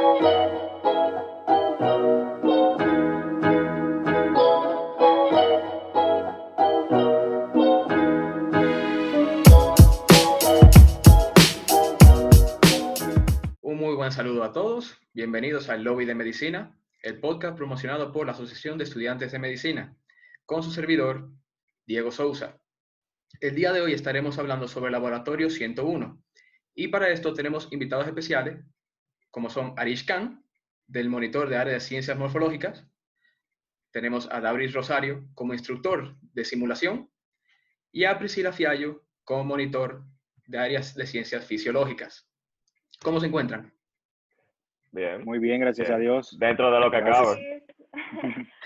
Un muy buen saludo a todos. Bienvenidos al Lobby de Medicina, el podcast promocionado por la Asociación de Estudiantes de Medicina, con su servidor, Diego Sousa. El día de hoy estaremos hablando sobre el Laboratorio 101 y para esto tenemos invitados especiales como son Arish Khan, del monitor de área de ciencias morfológicas, tenemos a David Rosario como instructor de simulación y a Priscila Fiallo como monitor de áreas de ciencias fisiológicas. ¿Cómo se encuentran? Bien. Muy bien, gracias Bien. a Dios. Dentro de lo que acaba.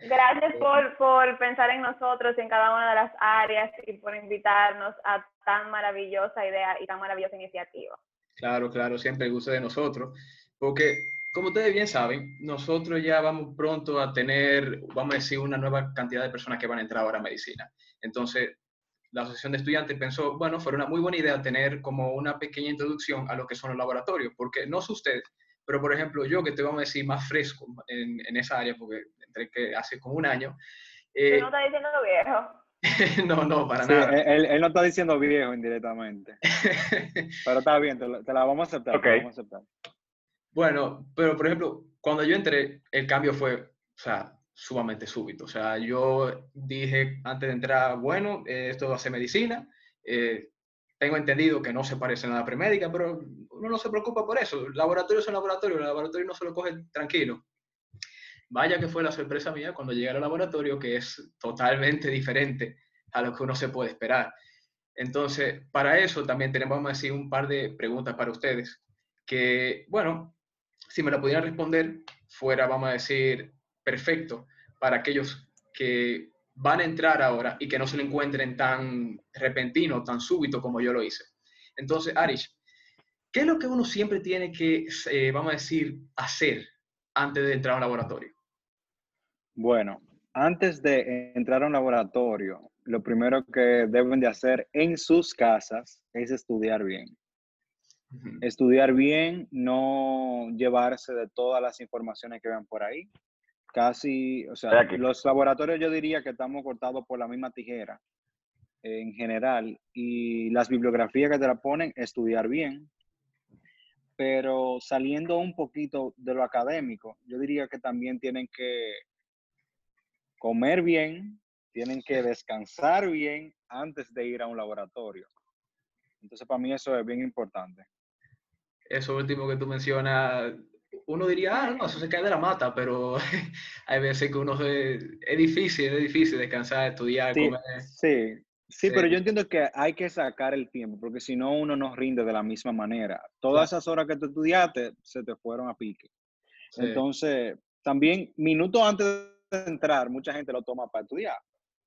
Gracias por, por pensar en nosotros en cada una de las áreas y por invitarnos a tan maravillosa idea y tan maravillosa iniciativa. Claro, claro, siempre el gusto de nosotros, porque como ustedes bien saben, nosotros ya vamos pronto a tener, vamos a decir, una nueva cantidad de personas que van a entrar ahora a medicina. Entonces, la Asociación de Estudiantes pensó, bueno, fue una muy buena idea tener como una pequeña introducción a lo que son los laboratorios, porque no sé ustedes, pero por ejemplo, yo que te vamos a decir más fresco en, en esa área, porque entré que hace como un año. Tú eh, no estás diciendo viejo. no, no, para Sí, nada. él, él no está diciendo viejo indirectamente. Pero está bien, te, la- te la vamos a aceptar. te la Ok. vamos a aceptar. Bueno, pero por ejemplo, cuando yo entré, el cambio fue, o sea, sumamente súbito. O sea, yo dije antes de entrar, bueno, eh, esto va a ser medicina. eh, tengo entendido que no se parece nada a premédica, pero uno no se preocupa por eso. Laboratorios son laboratorios, el laboratorio no se lo coge tranquilo. Vaya que fue la sorpresa mía cuando llegué al laboratorio, que es totalmente diferente a lo que uno se puede esperar. Entonces, para eso también tenemos, vamos a decir, un par de preguntas para ustedes, que, bueno, si me la pudieran responder, fuera, vamos a decir, perfecto para aquellos que van a entrar ahora y que no se lo encuentren tan repentino, tan súbito como yo lo hice. Entonces, Arish, ¿qué es lo que uno siempre tiene que, eh, vamos a decir, hacer antes de entrar a un laboratorio? Bueno, antes de entrar a un laboratorio, lo primero que deben de hacer en sus casas es estudiar bien. Estudiar bien, no llevarse de todas las informaciones que vean por ahí. Casi, o sea, aquí. los laboratorios yo diría que estamos cortados por la misma tijera eh, en general y las bibliografías que te la ponen, estudiar bien. Pero saliendo un poquito de lo académico, yo diría que también tienen que comer bien, tienen que descansar bien antes de ir a un laboratorio. Entonces, para mí eso es bien importante. Eso último que tú mencionas, uno diría, ah, no, eso se cae de la mata, pero hay veces que uno se- es difícil, es difícil descansar, estudiar, Sí, comer. sí, sí, pero yo entiendo que hay que sacar el tiempo, porque si no, uno no rinde de la misma manera. Todas esas horas que tú estudiaste se te fueron a pique. Sí. Entonces, también minutos antes entrar, mucha gente lo toma para estudiar.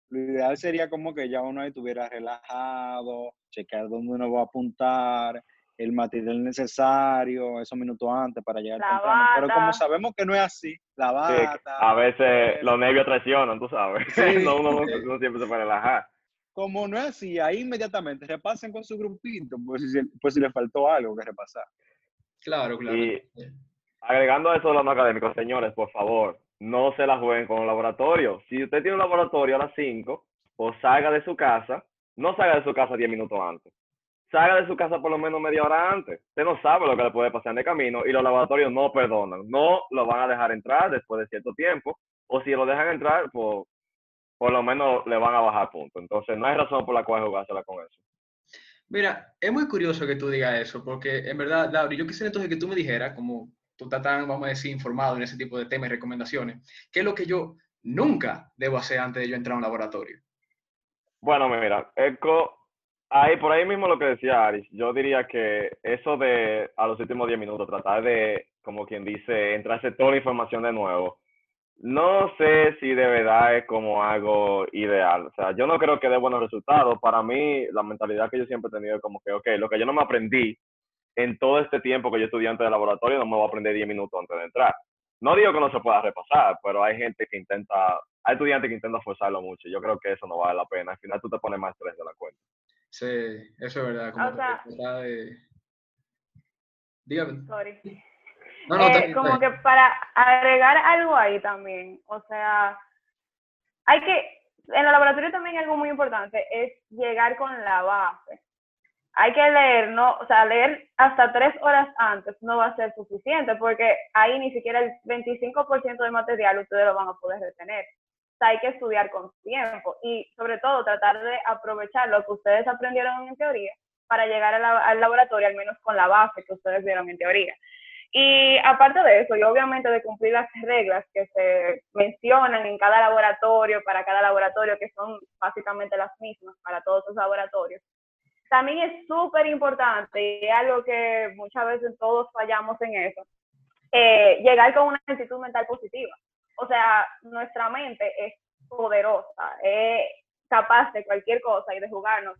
Lo ideal sería como que ya uno estuviera relajado, checar dónde uno va a apuntar, el material necesario, esos minutos antes para llegar La temprano. Pero como sabemos que no es así, la Sí, bata, a veces los nervios traicionan, tú sabes. Sí. no, uno, no- uno siempre se puede relajar. como no es así, ahí inmediatamente repasen con su grupito, pues si, pues si le faltó algo que repasar. Claro, claro. Y- Agregando a eso de los no académicos, señores, por favor, no se la jueguen con un laboratorio. Si usted tiene un laboratorio a las 5, o salga de su casa, no salga de su casa 10 minutos antes. Salga de su casa por lo menos media hora antes. Usted no sabe lo que le puede pasar en el camino y los laboratorios no perdonan. No lo van a dejar entrar después de cierto tiempo. O si lo dejan entrar, pues, por lo menos le van a bajar puntos. Entonces, no hay razón por la cual jugársela con eso. Mira, es muy curioso que tú digas eso, porque en verdad, Laura, yo quisiera entonces que tú me dijeras, como tú estás tan, vamos a decir, informado en ese tipo de temas y recomendaciones, ¿qué es lo que yo nunca debo hacer antes de yo entrar a un laboratorio? Bueno, mira, Eco, ahí por ahí mismo lo que decía Aris, yo diría que eso de a los últimos 10 minutos tratar de, como quien dice, entrarse toda la información de nuevo, no sé si de verdad es como algo ideal. O sea, yo no creo que dé buenos resultados. Para mí, la mentalidad que yo siempre he tenido es como que, ok, lo que yo no me aprendí en todo este tiempo que yo estudié antes del laboratorio, no me voy a aprender 10 minutos antes de entrar. No digo que no se pueda repasar, pero hay gente que intenta, hay estudiantes que intentan forzarlo mucho. Yo creo que eso no vale la pena. Al final tú te pones más estrés de la cuenta. Sí, eso es verdad. Como O sea- de... Dígame. Sorry. No, no, Eh, como que para agregar algo ahí también, o sea, hay que, en el laboratorio también algo muy importante es llegar con la base. Hay que leer, no, o sea, leer hasta tres horas antes no va a ser suficiente porque ahí ni siquiera el 25% del material ustedes lo van a poder retener. O sea, hay que estudiar con tiempo y sobre todo tratar de aprovechar lo que ustedes aprendieron en teoría para llegar al laboratorio al menos con la base que ustedes vieron en teoría. Y aparte de eso, y obviamente de cumplir las reglas que se mencionan en cada laboratorio, para cada laboratorio, que son básicamente las mismas para todos los laboratorios, también es súper importante, y es algo que muchas veces todos fallamos en eso, eh, llegar con una actitud mental positiva. O sea, nuestra mente es poderosa, es capaz de cualquier cosa y de jugarnos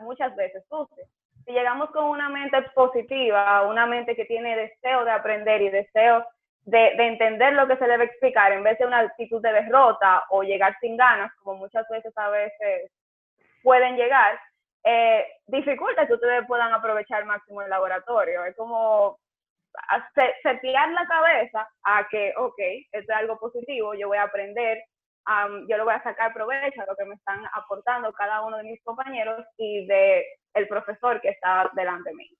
muchas veces sucio si llegamos con una mente positiva, una mente que tiene deseo de aprender y deseo de, de entender lo que se debe explicar, en vez de una actitud de derrota o llegar sin ganas, como muchas veces a veces pueden llegar, eh, dificulta que ustedes puedan aprovechar al máximo el laboratorio. Es como hacer- setear la cabeza a que, ok, esto es algo positivo, yo voy a aprender, am, yo lo voy a sacar provecho a lo que me están aportando cada uno de mis compañeros y de el profesor que está delante de mí.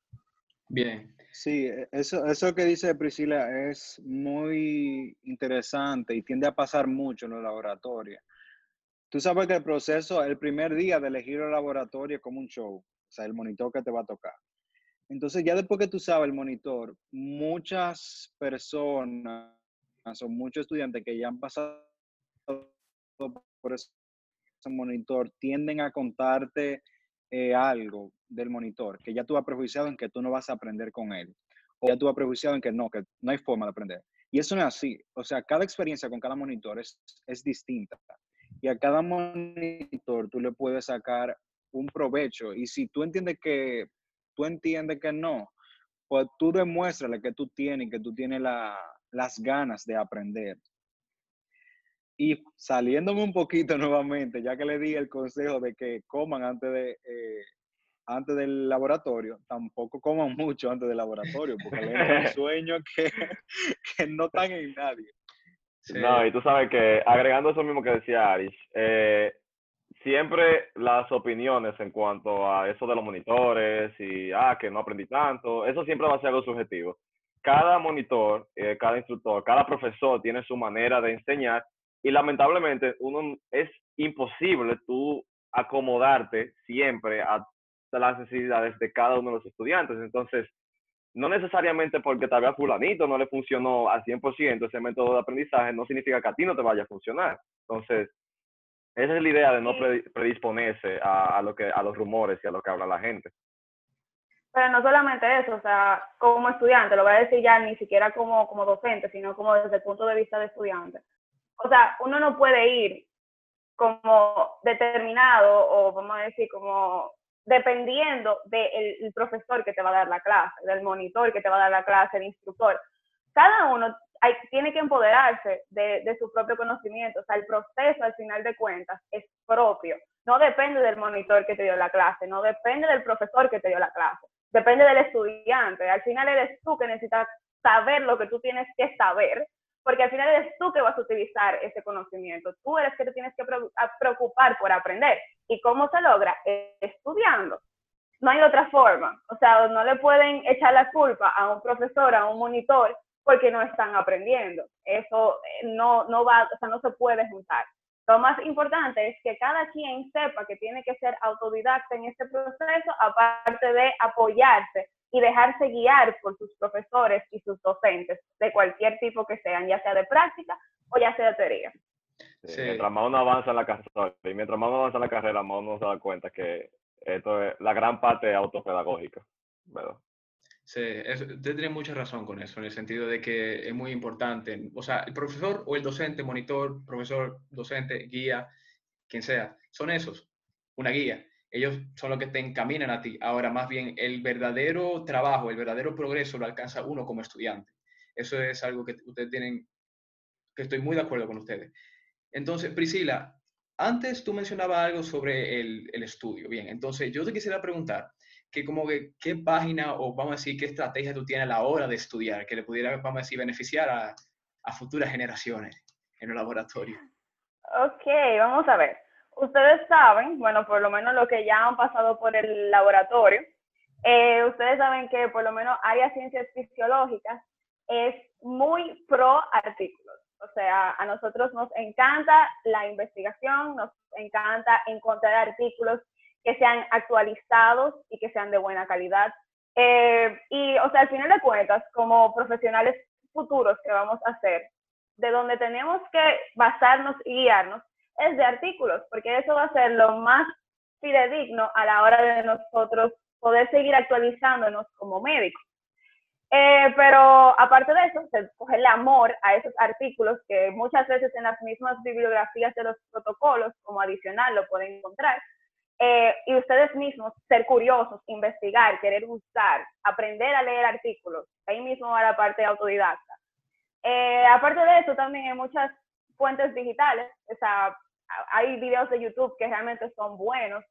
Bien. Sí, eso, eso que dice Priscila es muy interesante y tiende a pasar mucho en los laboratorios. Tú sabes que el proceso, el primer día de elegir el laboratorio es como un show, o sea, el monitor que te va a tocar. Entonces, ya después que tú sabes el monitor, muchas personas o muchos estudiantes que ya han pasado por ese monitor tienden a contarte eh, algo del monitor, que ya tú has prejuiciado en que tú no vas a aprender con él, o ya tú has prejuiciado en que no, que no hay forma de aprender. Y eso no es así. O sea, cada experiencia con cada monitor es, es distinta. Y a cada monitor tú le puedes sacar un provecho. Y si tú entiendes que tú entiendes que no, pues tú demuéstrale que tú tienes, que tú tienes la- las ganas de aprender. Y saliéndome un poquito nuevamente, ya que le di el consejo de que coman antes de eh, antes del laboratorio, tampoco coman mucho antes del laboratorio, porque le un sueño que, que no están en nadie. No, y tú sabes que agregando eso mismo que decía Aris, eh, siempre las opiniones en cuanto a eso de los monitores y, ah, que no aprendí tanto, eso siempre va a ser algo subjetivo. Cada monitor, eh, cada instructor, cada profesor tiene su manera de enseñar y lamentablemente uno es imposible tú acomodarte siempre a las necesidades de cada uno de los estudiantes. Entonces, no necesariamente porque tal vez a fulanito no le funcionó al 100% ese método de aprendizaje, no significa que a ti no te vaya a funcionar. Entonces, esa es la idea de no predisponerse a, a lo que, a los rumores y a lo que habla la gente. Pero no solamente eso, o sea, como estudiante, lo voy a decir ya ni siquiera como, como docente, sino como desde el punto de vista de estudiante. O sea, uno no puede ir como determinado o vamos a decir como dependiendo del el profesor que te va a dar la clase, del monitor que te va a dar la clase, el instructor. Cada uno tiene que empoderarse de, de su propio conocimiento. O sea, el proceso al final de cuentas es propio. No depende del monitor que te dio la clase, no depende del profesor que te dio la clase, depende del estudiante. Al final eres tú que necesitas saber lo que tú tienes que saber, porque al final eres tú que vas a utilizar ese conocimiento. Tú eres que te tienes que preocupar por aprender. ¿Y cómo se logra? Estudiando. No hay otra forma. O sea, no le pueden echar la culpa a un profesor, a un monitor, porque no están aprendiendo. Eso eh, no, no va, o sea, no se puede juntar. Lo más importante es que cada quien sepa que tiene que ser autodidacta en este proceso, aparte de apoyarse y dejarse guiar por sus profesores y sus docentes de cualquier tipo que sean, ya sea de práctica o ya sea de teoría. Sí, Sí. Mientras más uno avanza en la carrera, y mientras más uno avanza en la carrera, más uno se da cuenta que esto es la gran parte es autopedagógica, ¿verdad? Sí, es- usted tiene mucha razón con eso, en el sentido de que es muy importante. O sea, el profesor o el docente, monitor, profesor, docente, guía, quien sea, son esos, una guía. Ellos son los que te encaminan a ti. Ahora, más bien, el verdadero trabajo, el verdadero progreso lo alcanza uno como estudiante. Eso es algo que ustedes tienen, que estoy muy de acuerdo con ustedes. Entonces, Priscila, antes tú mencionabas algo sobre el, estudio. Bien, entonces yo te quisiera preguntar, que como que qué página o vamos a decir qué estrategia tú tienes a la hora de estudiar que le pudiera, vamos a decir, beneficiar a, a futuras generaciones en el laboratorio. Ok, vamos a ver. Ustedes saben, bueno, por lo menos lo que ya han pasado por el laboratorio, eh, ustedes saben que por lo menos área ciencias fisiológicas es muy pro artículos. O sea, a nosotros nos encanta la investigación, nos encanta encontrar artículos que sean actualizados y que sean de buena calidad. Eh, y, o sea, al final de cuentas, como profesionales futuros que vamos a hacer, de donde tenemos que basarnos y guiarnos es de artículos, porque eso va a ser lo más fidedigno a la hora de nosotros poder seguir actualizándonos como médicos. Eh, pero aparte de eso, se coge el amor a esos artículos que muchas veces en las mismas bibliografías de los protocolos como adicional lo pueden encontrar. Eh, y ustedes mismos ser curiosos, investigar, querer buscar, aprender a leer artículos. Ahí mismo va la parte autodidacta. Eh, aparte de eso, también hay muchas fuentes digitales. O sea, hay videos de YouTube que realmente son buenos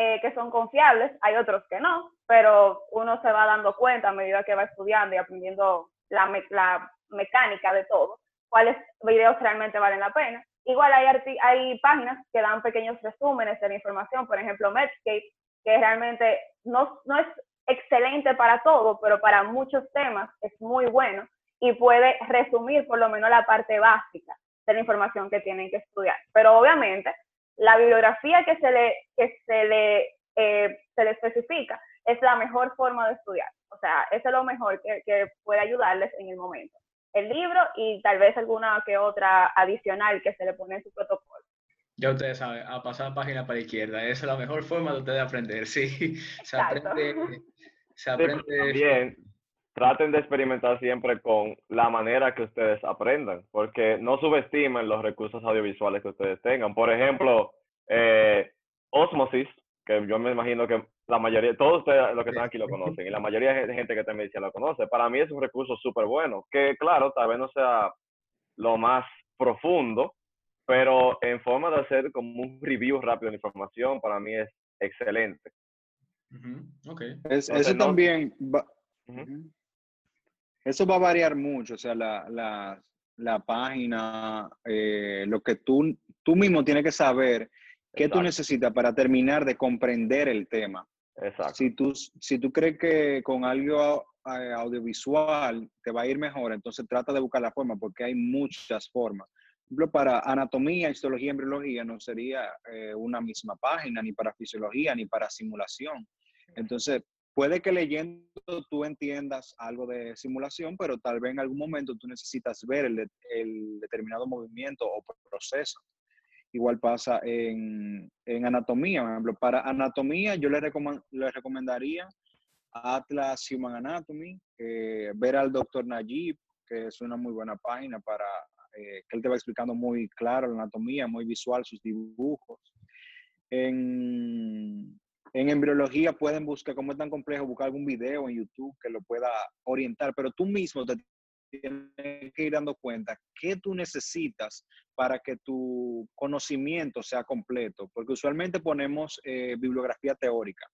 eh, que son confiables, hay otros que no, pero uno se va dando cuenta a medida que va estudiando y aprendiendo la, mecánica de todo, cuáles videos realmente valen la pena. Igual hay, páginas que dan pequeños resúmenes de la información, por ejemplo Medscape, que realmente no es excelente para todo, pero para muchos temas es muy bueno y puede resumir por lo menos la parte básica de la información que tienen que estudiar. Pero obviamente la bibliografía que se le, que se le, eh, se le especifica es la mejor forma de estudiar. O sea, eso es lo mejor que, que puede ayudarles en el momento. El libro y tal vez alguna que otra adicional que se le pone en su protocolo. Ya ustedes saben, a pasar página para la izquierda. Esa es la mejor forma de ustedes aprender. Sí, se aprende. Se aprende. bien, traten de experimentar siempre con la manera que ustedes aprendan, porque no subestimen los recursos audiovisuales que ustedes tengan. Por ejemplo, eh, Osmosis, que yo me imagino que la mayoría, todos ustedes los que están aquí lo conocen, y la mayoría de gente que está en medicina lo conoce. Para mí es un recurso súper bueno, que claro, tal vez no sea lo más profundo, pero en forma de hacer como un review rápido de información, para mí es excelente. eso también eso va a variar mucho, o sea, la, página, eh, lo que tú, tú mismo tienes que saber qué tú necesitas para terminar de comprender el tema. Exacto. Si tú, si tú crees que con algo eh, audiovisual te va a ir mejor, entonces trata de buscar la forma, porque hay muchas formas. Por ejemplo, para anatomía, histología, embriología no sería eh, una misma página, ni para fisiología, ni para simulación. Entonces, Puede que leyendo tú entiendas algo de simulación, pero tal vez en algún momento tú necesitas ver el, determinado movimiento o proceso. Igual pasa en, anatomía, por ejemplo. Para anatomía yo le, recomendaría Atlas Human Anatomy, eh, ver al doctor Najib, que es una muy buena página para eh, que él te va explicando muy claro la anatomía, muy visual sus dibujos. En, en embriología pueden buscar, como es tan complejo, buscar algún video en YouTube que lo pueda orientar, pero tú mismo te tienes que ir dando cuenta qué tú necesitas para que tu conocimiento sea completo, porque usualmente ponemos eh, bibliografía teórica,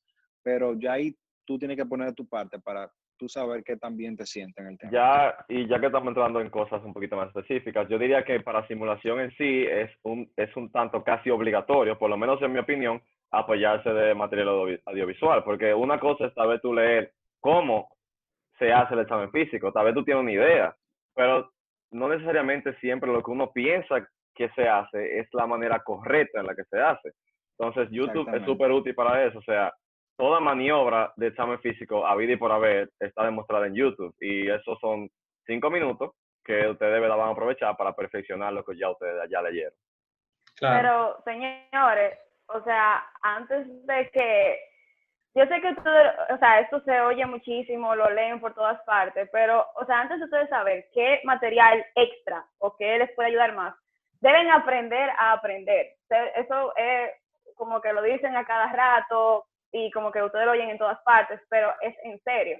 pero ya ahí tú tienes que poner de tu parte para tú saber qué también te siente en el tema. Ya, y ya que estamos entrando en cosas un poquito más específicas, yo diría que para simulación en sí es un, es un tanto casi obligatorio, por lo menos en mi opinión, apoyarse de material audiovisual, porque una cosa es tal vez tú leer cómo se hace el examen físico, tal vez tú tienes una idea, pero no necesariamente siempre lo que uno piensa que se hace es la manera correcta en la que se hace. Entonces, YouTube es súper útil para eso, o sea, toda maniobra de examen físico, a vida y por haber, está demostrada en YouTube, y esos son cinco minutos que ustedes van a aprovechar para perfeccionar lo que ya ustedes ya leyeron. Pero, señores, o sea, antes de que, yo sé que ustedes, o sea, esto se oye muchísimo, lo leen por todas partes, pero, o sea, antes de ustedes saber qué material extra o qué les puede ayudar más, deben aprender a aprender. Eso es como que lo dicen a cada rato y como que ustedes lo oyen en todas partes, pero es en serio.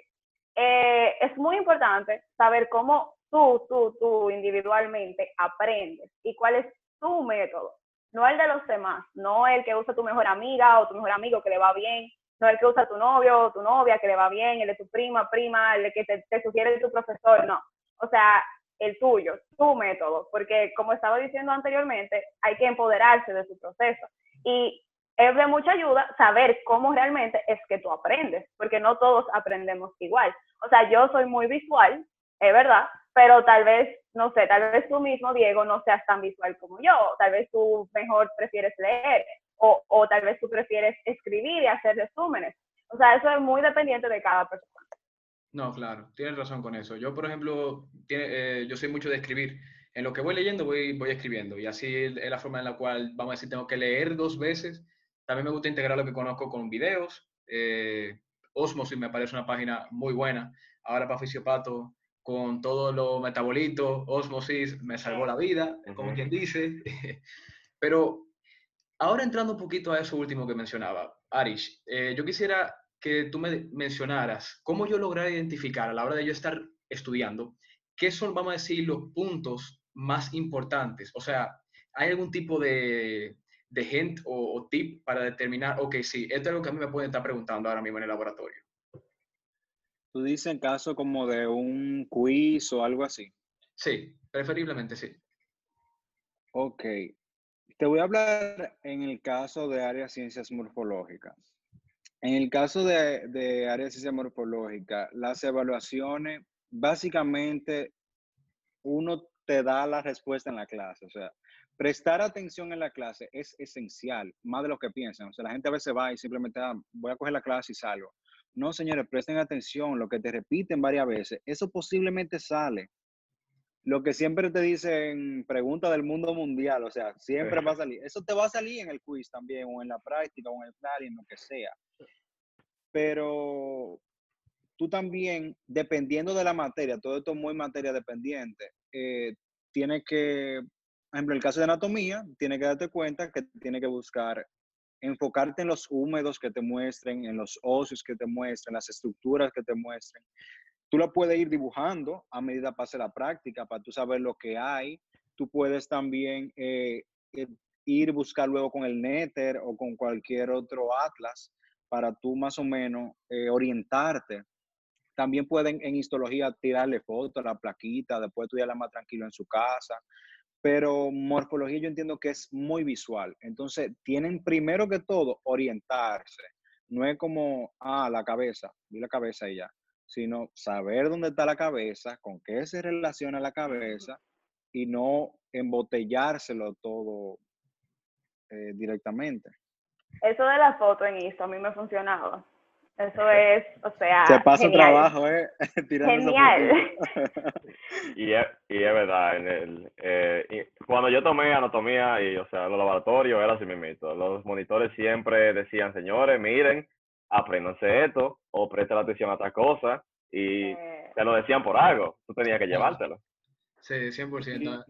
Eh, es muy importante saber cómo tú, tú, tú individualmente aprendes y cuál es tu método no el de los demás, no el que usa tu mejor amiga o tu mejor amigo que le va bien, no el que usa tu novio o tu novia, que le va bien, el de tu prima, prima, el que te, te sugiere tu profesor, no. O sea, el tuyo, tu método, porque como estaba diciendo anteriormente, hay que empoderarse de su proceso. Y es de mucha ayuda saber cómo realmente es que tú aprendes, porque no todos aprendemos igual. O sea, yo soy muy visual, es verdad, pero tal vez, no sé, tal vez tú mismo, Diego, no seas tan visual como yo, tal vez tú mejor prefieres leer, o, o tal vez tú prefieres escribir y hacer resúmenes. O sea, eso es muy dependiente de cada persona. No, claro, tienes razón con eso. Yo, por ejemplo, eh, yo soy mucho de escribir. En lo que voy leyendo, voy, voy escribiendo. Y así es la forma en la cual, vamos a decir, tengo que leer dos veces. También me gusta integrar lo que conozco con videos. Eh, Osmosis me parece una página muy buena. Ahora para Fisiopato, con todo lo metabolito, Osmosis me salvó la vida, como quien dice. Pero ahora entrando un poquito a eso último que mencionaba, Arish, eh, yo quisiera que tú me mencionaras cómo yo lograr identificar a la hora de yo estar estudiando qué son, vamos a decir, los puntos más importantes. O sea, ¿hay algún tipo de, de hint o, tip para determinar, ok, sí, esto es lo que a mí me pueden estar preguntando ahora mismo en el laboratorio? Tú dices en caso como de un quiz o algo así. Sí, preferiblemente sí. Ok. Te voy a hablar en el caso de áreas ciencias morfológicas. En el caso de, de área de ciencia morfológica, las evaluaciones, básicamente, uno te da la respuesta en la clase. O sea, prestar atención en la clase es esencial, más de lo que piensan. O sea, la gente a veces va y simplemente, ah, voy a coger la clase y salgo. No, señores, presten atención, lo que te repiten varias veces, eso posiblemente sale. Lo que siempre te dicen, pregunta del mundo mundial, o sea, siempre va a salir. Eso te va a salir en el quiz también, o en la práctica, o en el plan, en lo que sea pero tú también, dependiendo de la materia, todo esto es muy materia dependiente, eh, tienes que, por ejemplo, en el caso de anatomía, tienes que darte cuenta que tienes que buscar, enfocarte en los húmedos que te muestren, en los óseos que te muestren, las estructuras que te muestren. Tú lo puedes ir dibujando a medida pase la práctica para tú saber lo que hay. Tú puedes también eh, eh, ir buscar luego con el Nether o con cualquier otro atlas para tú más o menos eh, orientarte. También pueden en histología tirarle fotos a la plaquita, después estudiarla más tranquilo en su casa. Pero morfología yo entiendo que es muy visual. Entonces, tienen primero que todo orientarse. No es como, ah, la cabeza, vi la cabeza y ya. Sino saber dónde está la cabeza, con qué se relaciona la cabeza y no embotellárselo todo eh, directamente. Eso de la foto en Insta a mí me funcionaba. Eso es, o sea. Se pasa trabajo, ¿eh? genial. y, es, y es verdad, en el, eh, cuando yo tomé anatomía y, o sea, los laboratorios era así mismo. Los monitores siempre decían, señores, miren, apréndanse esto o presten atención a otra cosa y eh. te lo decían por algo. Tú tenías que llevártelo. Sí, 100%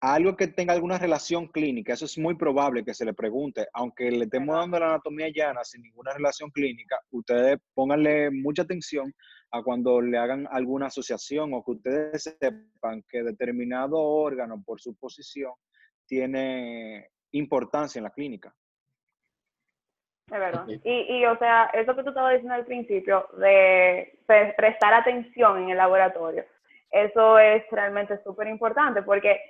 algo que tenga alguna relación clínica, eso es muy probable que se le pregunte, aunque le estemos dando la anatomía llana sin ninguna relación clínica, ustedes pónganle mucha atención a cuando le hagan alguna asociación o que ustedes sepan que determinado órgano por su posición tiene importancia en la clínica. Es verdad. Y, y, o sea, eso que tú estabas diciendo al principio de prestar atención en el laboratorio, eso es realmente súper importante porque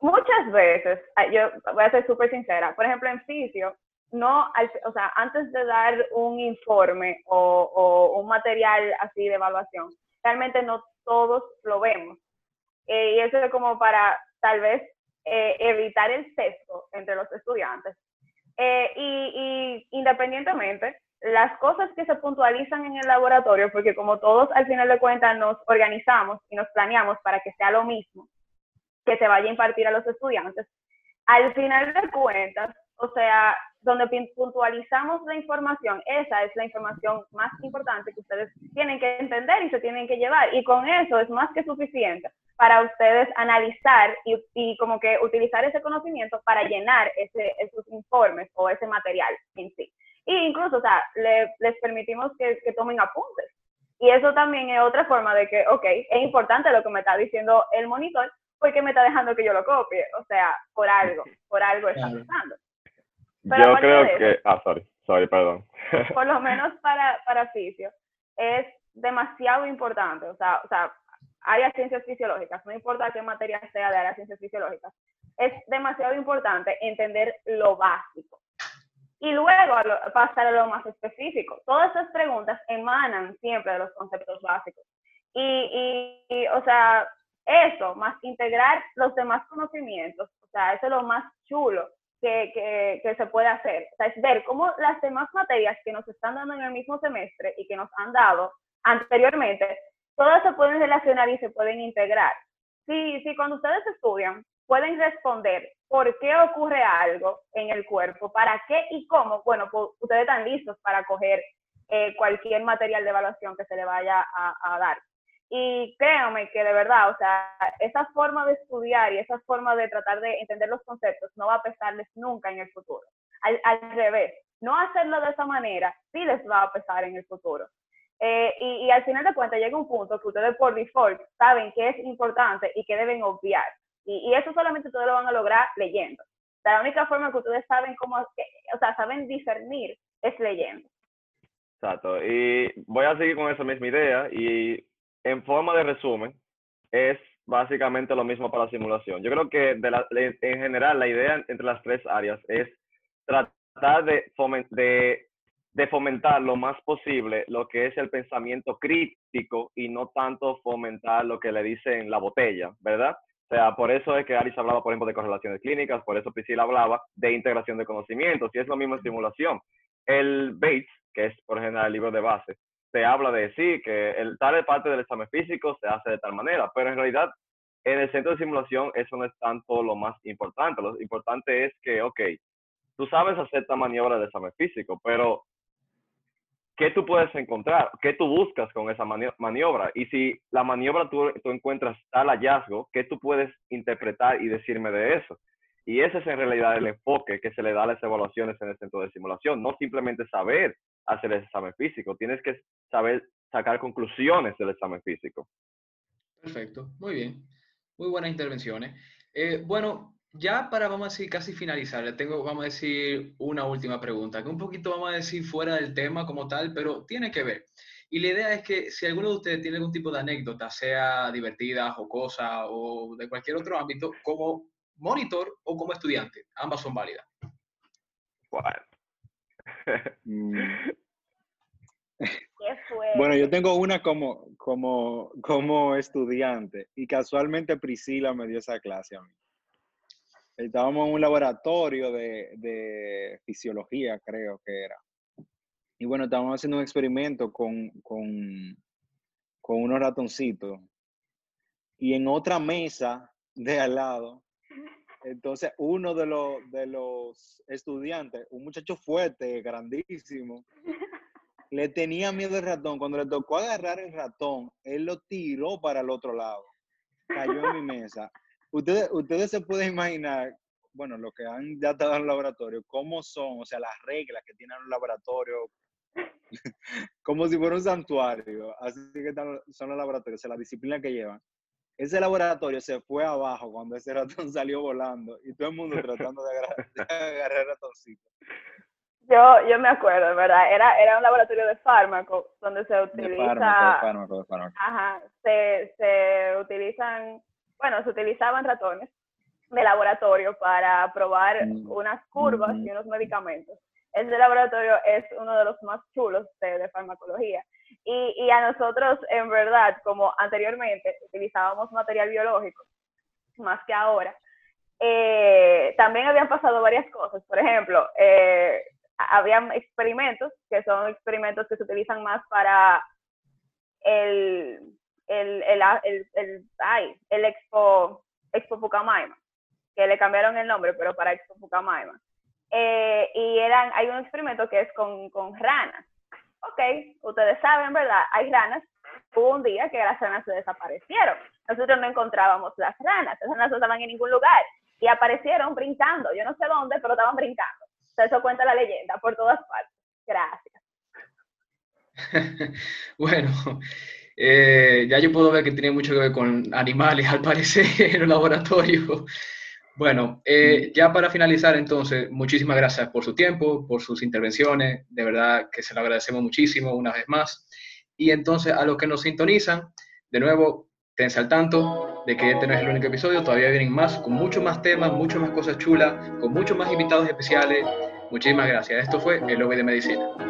muchas veces, ah, yo voy a ser súper sincera, por ejemplo, en fisio, no, o sea, antes de dar un informe o, un material así de evaluación, realmente no todos lo vemos. Eh, y eso es como para tal vez eh, evitar el sesgo entre los estudiantes. Eh, y, y independientemente, las cosas que se puntualizan en el laboratorio, porque como todos al final de cuentas nos organizamos y nos planeamos para que sea lo mismo, que se vaya a impartir a los estudiantes. Al final de cuentas, o sea, donde puntualizamos la información, esa es la información más importante que ustedes tienen que entender y se tienen que llevar. Y con eso es más que suficiente para ustedes analizar y, y como que utilizar ese conocimiento para llenar ese, esos informes o ese material en sí. Y incluso, o sea, les permitimos que, que tomen apuntes. Y eso también es otra forma de que, ok, es importante lo que me está diciendo el monitor, porque me está dejando que yo lo copie. O sea, por algo, por algo está pasando. yo creo que, ah, sorry. Sorry, perdón. por lo menos para, para fisio, es demasiado importante. O sea, o sea, áreas ciencias fisiológicas, no importa qué materia sea de áreas ciencias fisiológicas, es demasiado importante entender lo básico. Y luego pasar a lo más específico. Todas esas preguntas emanan siempre de los conceptos básicos. Y, y, o sea, eso, más integrar los demás conocimientos, o sea, eso es lo más chulo que, que, se puede hacer. O sea, es ver cómo las demás materias que nos están dando en el mismo semestre y que nos han dado anteriormente, todas se pueden relacionar y se pueden integrar. Sí, sí, cuando ustedes estudian, pueden responder por qué ocurre algo en el cuerpo, para qué y cómo. Bueno, pues ustedes están listos para coger eh, cualquier material de evaluación que se le vaya a, dar. Y créanme que de verdad, o sea, esa forma de estudiar y esa forma de tratar de entender los conceptos no va a pesarles nunca en el futuro. Al, al revés, no hacerlo de esa manera sí les va a pesar en el futuro. Eh, y, y, al final de cuentas llega un punto que ustedes por default saben que es importante y que deben obviar. Y, eso solamente ustedes lo van a lograr leyendo. la única forma que ustedes saben cómo, o sea, saben discernir es leyendo. Exacto. Y voy a seguir con esa misma idea y en forma de resumen es básicamente lo mismo para la simulación. Yo creo que en general la idea entre las tres áreas es tratar de fomentar lo más posible lo que es el pensamiento crítico y no tanto fomentar lo que le dicen la botella, ¿verdad? O sea, por eso es que Aris hablaba, por ejemplo, de correlaciones clínicas, por eso Priscila hablaba de integración de conocimientos, y es lo mismo en simulación. El Bates, que es por ejemplo el libro de base, te habla de sí, que el tal parte del examen físico se hace de tal manera, pero en realidad en el centro de simulación eso no es tanto lo más importante. Lo importante es que, ok, tú sabes hacer esta maniobra de examen físico, pero ¿qué tú puedes encontrar? ¿Qué tú buscas con esa maniobra? Y si la maniobra tú, tú, encuentras tal hallazgo, ¿qué tú puedes interpretar y decirme de eso? Y ese es en realidad el enfoque que se le da a las evaluaciones en el centro de simulación. No simplemente saber hacer el examen físico, tienes que saber sacar conclusiones del examen físico. Perfecto, muy bien. Muy buenas intervenciones. Eh, bueno, ya para, vamos a decir, casi finalizar, le tengo, vamos a decir, una última pregunta, que un poquito, vamos a decir, fuera del tema como tal, pero tiene que ver. Y la idea es que si alguno de ustedes tiene algún tipo de anécdota, sea divertida, jocosa o de cualquier otro ámbito, como monitor o como estudiante, ambas son válidas. Mm. Bueno, yo tengo una como, como, como estudiante y casualmente Priscila me dio esa clase a mí estábamos en un laboratorio de, fisiología, creo que era. Y bueno, estábamos haciendo un experimento con, con, con unos ratoncitos. Y en otra mesa de al lado, entonces uno de los, de los estudiantes, un muchacho fuerte, grandísimo, le tenía miedo al ratón. Cuando le tocó agarrar el ratón, él lo tiró para el otro lado. Cayó en mi mesa. Ustedes, ustedes se pueden imaginar, bueno, lo que han ya estado en el laboratorio, cómo son, o sea, las reglas que tienen un laboratorio, como si fuera un santuario. Así que son los laboratorios, o sea, la disciplina que llevan. Ese laboratorio se fue abajo cuando ese ratón salió volando y todo el mundo tratando de agarrar, el ratoncito. Yo, yo me acuerdo, ¿verdad? Era, era un laboratorio de fármacos donde se utiliza... De fármaco, de fármaco. Ajá, se, se utilizan bueno, se utilizaban ratones de laboratorio para probar mm, unas curvas y unos medicamentos. Ese laboratorio es uno de los más chulos de, farmacología. Y, y, a nosotros, en verdad, como anteriormente utilizábamos material biológico, más que ahora, eh, también habían pasado varias cosas. Por ejemplo, eh, habían experimentos, que son experimentos que se utilizan más para el, el, el, el, el, ay, Expo, Expo Pucamaima, que le cambiaron el nombre, pero para Expo Pucamaima. Eh, y eran, hay un experimento que es con, con ranas. Ok, ustedes saben, ¿verdad? Hay ranas. Hubo un día que las ranas se desaparecieron. Nosotros no encontrábamos las ranas. Esas ranas no estaban en ningún lugar. Y aparecieron brincando. Yo no sé dónde, pero estaban brincando. eso cuenta la leyenda por todas partes. Gracias. bueno, eh, ya yo puedo ver que tiene mucho que ver con animales, al parecer, en el laboratorio. Bueno, eh, ya para finalizar entonces, muchísimas gracias por su tiempo, por sus intervenciones, de verdad que se lo agradecemos muchísimo una vez más. Y entonces a los que nos sintonizan, de nuevo, tense al tanto de que este no es el único episodio, todavía vienen más, con muchos más temas, muchas más cosas chulas, con muchos más invitados especiales. Muchísimas gracias. Esto fue el Lobby de Medicina.